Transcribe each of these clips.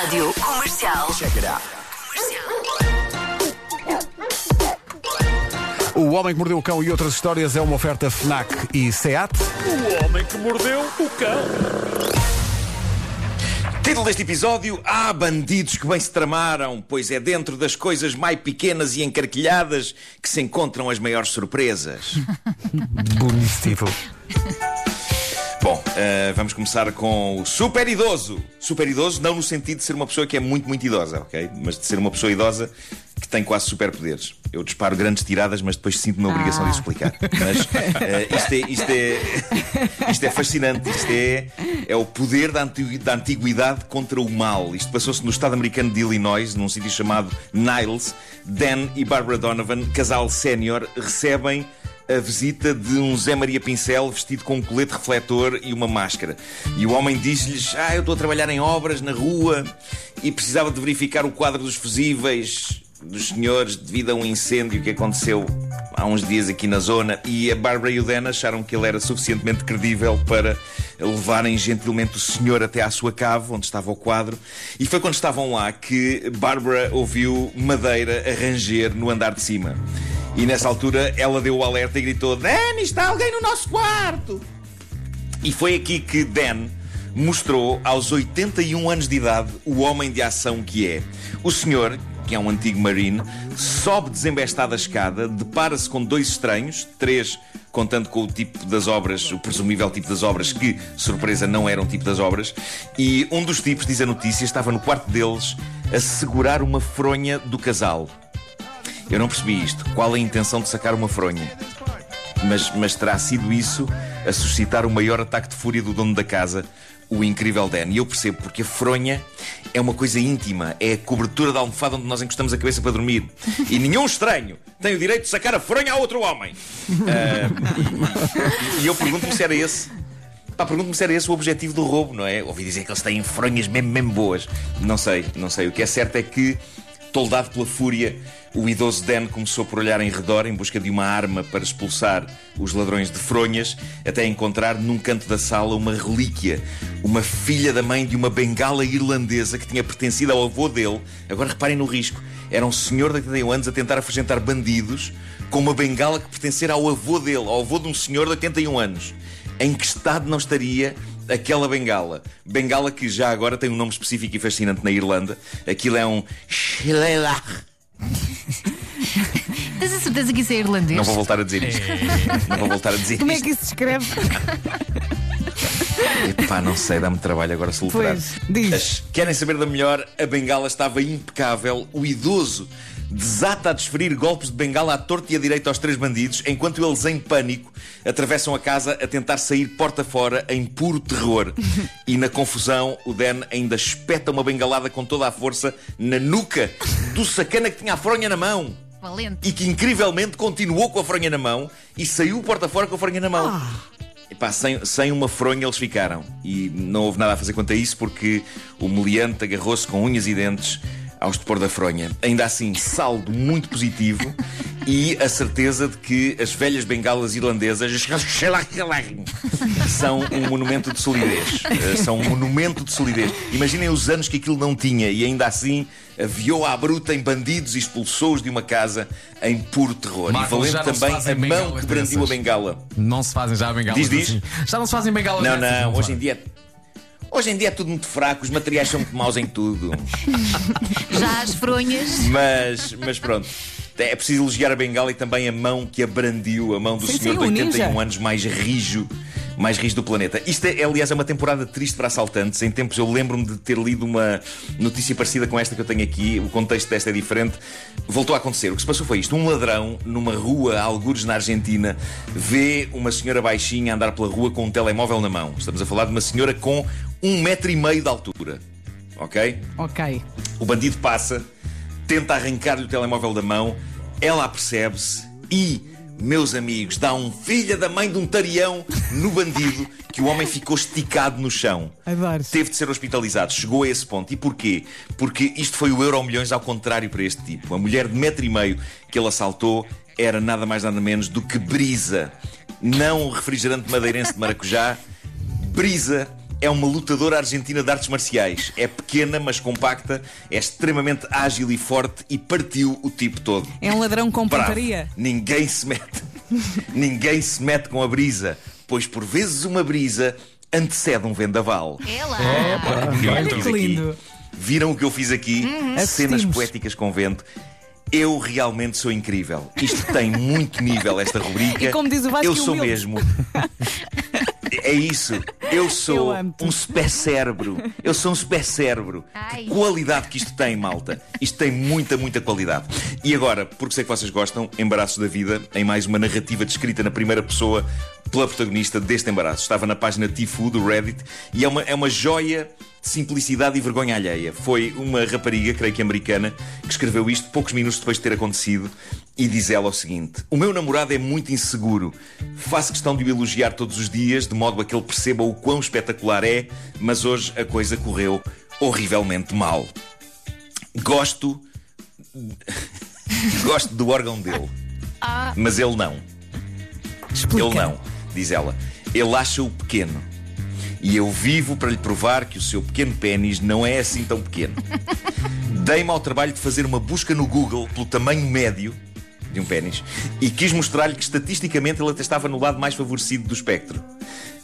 Rádio Comercial. Check it out. O Homem que Mordeu o Cão e outras histórias é uma oferta FNAC e SEAT. O homem que mordeu o cão. Título deste episódio: Há bandidos que bem se tramaram, pois é dentro das coisas mais pequenas e encarquilhadas que se encontram as maiores surpresas. Bonito Bom, eh, vamos começar com o super idoso. Super idoso, não no sentido de ser uma pessoa que é muito, muito idosa, ok? Mas de ser uma pessoa idosa que tem quase superpoderes. Eu disparo grandes tiradas, mas depois sinto-me na obrigação de explicar. Mas eh, isto, é, isto, é, isto é fascinante. Isto é, é o poder da antiguidade contra o mal. Isto passou-se no estado americano de Illinois, num sítio chamado Niles. Dan e Barbara Donovan, casal sénior, recebem a visita de um Zé Maria Pincel vestido com um colete refletor e uma máscara. E o homem diz-lhes: Ah, eu estou a trabalhar em obras na rua e precisava de verificar o quadro dos fusíveis dos senhores devido a um incêndio que aconteceu há uns dias aqui na zona. E a Bárbara e o Dan acharam que ele era suficientemente credível para levarem gentilmente o senhor até à sua cave, onde estava o quadro. E foi quando estavam lá que Bárbara ouviu madeira a ranger no andar de cima. E nessa altura ela deu o alerta e gritou: Dan, está alguém no nosso quarto! E foi aqui que Dan mostrou, aos 81 anos de idade, o homem de ação que é. O senhor, que é um antigo marine, sobe desembestada a escada, depara-se com dois estranhos, três contando com o tipo das obras, o presumível tipo das obras, que, surpresa, não era um tipo das obras, e um dos tipos, diz a notícia, estava no quarto deles a segurar uma fronha do casal. Eu não percebi isto. Qual a intenção de sacar uma fronha? Mas, mas terá sido isso a suscitar o maior ataque de fúria do dono da casa, o incrível Dan. E eu percebo, porque a fronha é uma coisa íntima, é a cobertura da almofada onde nós encostamos a cabeça para dormir. E nenhum estranho tem o direito de sacar a fronha a outro homem. Ah, e, eu pergunto-me se era esse. Pergunto-me se era esse o objetivo do roubo, não é? Ouvi dizer que eles têm fronhas mesmo, mesmo boas. Não sei, não sei. O que é certo é que, toldado pela fúria, o idoso Dan começou por olhar em redor em busca de uma arma para expulsar os ladrões de fronhas, até encontrar num canto da sala uma relíquia, uma filha da mãe de uma bengala irlandesa que tinha pertencido ao avô dele. Agora reparem no risco. Era um senhor de 81 anos a tentar afugentar bandidos com uma bengala que pertencera ao avô dele, ao avô de um senhor de 81 anos. Em que estado não estaria aquela bengala? Bengala que já agora tem um nome específico e fascinante na Irlanda. Aquilo é um. Tens a certeza que isso é irlandês? Não vou voltar a dizer isto. Não vou voltar a dizer Como é isto. que isso se escreve? Epá, não sei, dá-me trabalho agora soltar. Pois, diz. As- Querem saber da melhor? A bengala estava impecável. O idoso desata a desferir golpes de bengala à torta e à direita aos três bandidos, enquanto eles, em pânico, atravessam a casa a tentar sair porta fora em puro terror. E na confusão, o Dan ainda espeta uma bengalada com toda a força na nuca do sacana que tinha a fronha na mão. Valente. E que incrivelmente continuou com a fronha na mão e saiu porta fora com a fronha na mão. Epá, sem, sem uma fronha eles ficaram. E não houve nada a fazer quanto a isso porque o meliante agarrou-se com unhas e dentes aos de pôr da fronha. Ainda assim, saldo muito positivo e a certeza de que as velhas bengalas irlandesas são um monumento de solidez. Eh, São um monumento de solidez. Imaginem os anos que aquilo não tinha e ainda assim aviou à bruta em bandidos e expulsou-os de uma casa em puro terror. Marco, e valendo também a mão que brandiu a bengala. Não se fazem já bengalas Diz, diz. assim. Já não se fazem bengalas Não, não, hoje fazem. em dia. Hoje em dia é tudo muito fraco, os materiais são muito maus em tudo. Já as fronhas. Mas, mas pronto. É preciso elogiar a bengala e também a mão que a brandiu, a mão do Sim, senhor sim, de o 81 ninja. anos mais rijo, mais rijo do planeta. Isto é, aliás, é uma temporada triste para assaltantes. Em tempos eu lembro-me de ter lido uma notícia parecida com esta que eu tenho aqui. O contexto desta é diferente. Voltou a acontecer. O que se passou foi isto: um ladrão numa rua, a algures na Argentina, vê uma senhora baixinha andar pela rua com um telemóvel na mão. Estamos a falar de uma senhora com um metro e meio de altura. Ok? Ok. O bandido passa, tenta arrancar-lhe o telemóvel da mão, ela apercebe-se e, meus amigos, dá um filha da mãe de um tarião no bandido que o homem ficou esticado no chão. Adoro. Teve de ser hospitalizado, chegou a esse ponto. E porquê? Porque isto foi o Euro Milhões ao contrário para este tipo. A mulher de metro e meio que ele assaltou era nada mais nada menos do que Brisa. Não o refrigerante madeirense de maracujá, Brisa, É uma lutadora argentina de artes marciais. É pequena, mas compacta, é extremamente ágil e forte e partiu o tipo todo. É um ladrão com Bravo. pontaria. Ninguém se mete. Ninguém se mete com a brisa, pois por vezes uma brisa antecede um vendaval. É lá. Viram o Olha eu fiz que lindo. aqui? Viram o que eu fiz aqui? Cenas Assistimos. poéticas com vento. Eu realmente sou incrível. Isto tem muito nível, esta rubrica. E como diz o Vasco, eu sou humilde. mesmo. É isso. Eu sou Eu um super cérebro. Eu sou um super cérebro. Ai. Que qualidade que isto tem, malta. Isto tem muita, muita qualidade. E agora, porque sei que vocês gostam, Embaraços da Vida, em mais uma narrativa descrita na primeira pessoa pela protagonista deste embaraço. Estava na página Tifu do Reddit e é uma, é uma joia de simplicidade e vergonha alheia. Foi uma rapariga, creio que americana, que escreveu isto poucos minutos depois de ter acontecido e diz ela o seguinte: O meu namorado é muito inseguro. Faço questão de o elogiar todos os dias, de modo a que ele perceba o quão espetacular é, mas hoje a coisa correu horrivelmente mal. Gosto. Gosto do órgão dele. Mas ele não. Explica. Ele não, diz ela. Ele acha-o pequeno. E eu vivo para lhe provar que o seu pequeno pênis não é assim tão pequeno. Dei-me ao trabalho de fazer uma busca no Google pelo tamanho médio de um pênis e quis mostrar-lhe que estatisticamente ele até estava no lado mais favorecido do espectro.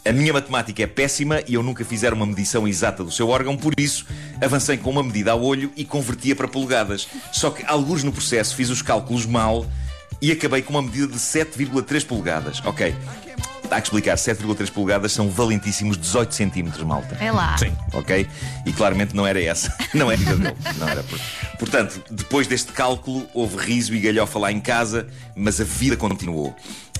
A minha matemática é péssima e eu nunca fizer uma medição exata do seu órgão, por isso avancei com uma medida ao olho e convertia para polegadas. Só que, alguns no processo, fiz os cálculos mal e acabei com uma medida de 7,3 polegadas. Ok, há que explicar: 7,3 polegadas são valentíssimos 18 centímetros, malta. É lá. Sim. Ok? E claramente não era essa. Não era dele. Não era por... Portanto, depois deste cálculo, houve riso e galhofa lá em casa, mas a vida continuou.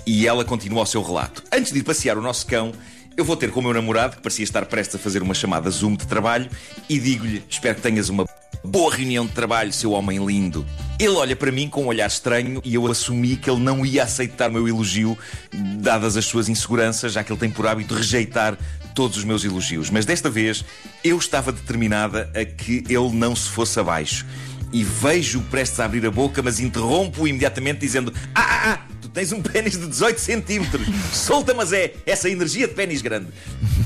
E ela continua o seu relato. Antes de ir passear o nosso cão, eu vou ter com o meu namorado, que parecia estar prestes a fazer uma chamada Zoom de trabalho, e digo-lhe: Espero que tenhas uma boa reunião de trabalho, seu homem lindo. Ele olha para mim com um olhar estranho e eu assumi que ele não ia aceitar o meu elogio, dadas as suas inseguranças, já que ele tem por hábito rejeitar todos os meus elogios. Mas desta vez eu estava determinada a que ele não se fosse abaixo. E vejo-o prestes a abrir a boca, mas interrompo-o imediatamente dizendo: Ah, ah, ah, tens um pênis de 18 centímetros. Solta, mas é essa energia de pênis grande.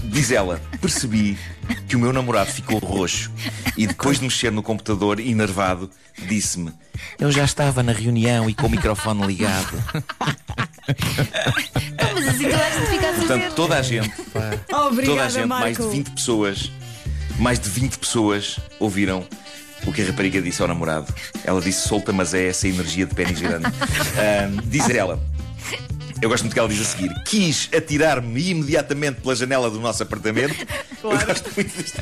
Diz ela: Percebi que o meu namorado ficou roxo e depois de mexer no computador, enervado, disse-me: Eu já estava na reunião e com o microfone ligado. Mas assim toda a gente fica a saber. Portanto, toda a gente, toda a Obrigada, gente, mais de Marco. 20 pessoas, mais de 20 pessoas ouviram o que a rapariga disse ao namorado. Ela disse: Solta, mas é essa energia de pênis grande. Diz ela. Eu gosto muito que ela diz a seguir: Quis atirar-me imediatamente pela janela do nosso apartamento. Eu gosto muito disto.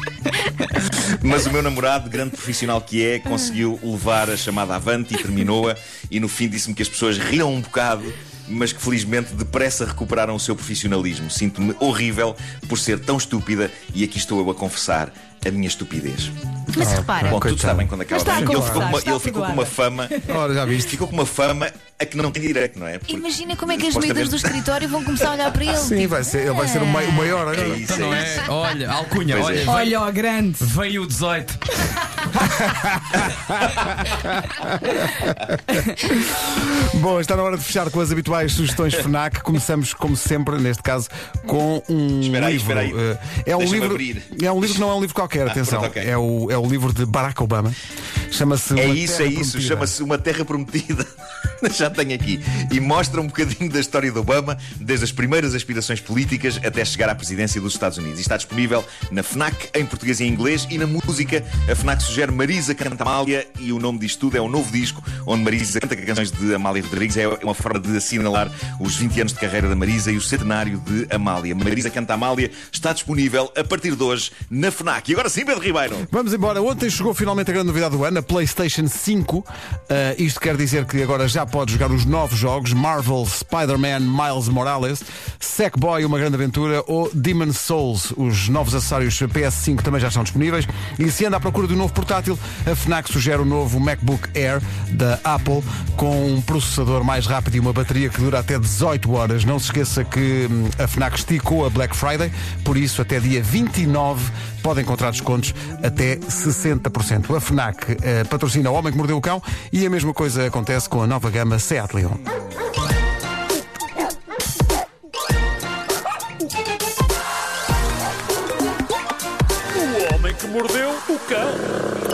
Mas o meu namorado, grande profissional que é, conseguiu levar a chamada avante e terminou-a. E no fim disse-me que as pessoas riram um bocado, mas que felizmente depressa recuperaram o seu profissionalismo. Sinto-me horrível por ser tão estúpida e aqui estou eu a confessar a minha estupidez. Mas repara, Bom, tudo está bem quando acaba. Ele ficou, com uma, ele ficou com uma fama. Ora, já viste? Ficou com uma fama a que não tem direito, não é? Porque imagina como é que as miúdas do escritório vão começar a olhar para ele. Sim, tipo, vai ser, ele vai ser o, mai- o maior agora. É isso, Então não é é? Olha, alcunha, Pois olha. é. Olha, ó, grande. Veio o 18. Bom, está na hora de fechar com as habituais sugestões FNAC. Começamos, como sempre, neste caso, com um Espera aí, livro. espera aí. Eh, É um livro. abrir. É um livro que não é um livro qualquer, atenção. pronto, ok. é, o, é o livro de Barack Obama. Chama-se. É isso, é isso. Chama-se Uma Terra Prometida. Já tenho aqui. E mostra um bocadinho da história de Obama, desde as primeiras aspirações políticas até chegar à presidência dos Estados Unidos. E está disponível na FNAC, em português e em inglês, e na música. A FNAC sugere Marisa Canta Amália, e o nome disto tudo é um novo disco, onde Marisa canta canções de Amália Rodrigues. É uma forma de assinalar os 20 anos de carreira da Marisa e o centenário de Amália. Marisa Canta Amália está disponível a partir de hoje na FNAC. E agora sim, Pedro Ribeiro. Vamos embora. Ontem chegou finalmente a grande novidade do ano, a PlayStation 5. Uh, isto quer dizer que agora já pode jogar os novos jogos Marvel, Spider-Man, Miles Morales, Sackboy, uma grande aventura ou Demon's Souls. Os novos acessórios PS5 também já estão disponíveis. E se anda à procura de um novo portátil, a FNAC sugere o novo MacBook Air da Apple com um processador mais rápido e uma bateria que dura até 18 horas. Não se esqueça que hum, a FNAC esticou a Black Friday, por isso até dia 29 pode encontrar descontos até 60%. A FNAC uh, patrocina o Homem que Mordeu o Cão e a mesma coisa acontece com a nova gama Seat Leon. O Homem que Mordeu o Cão.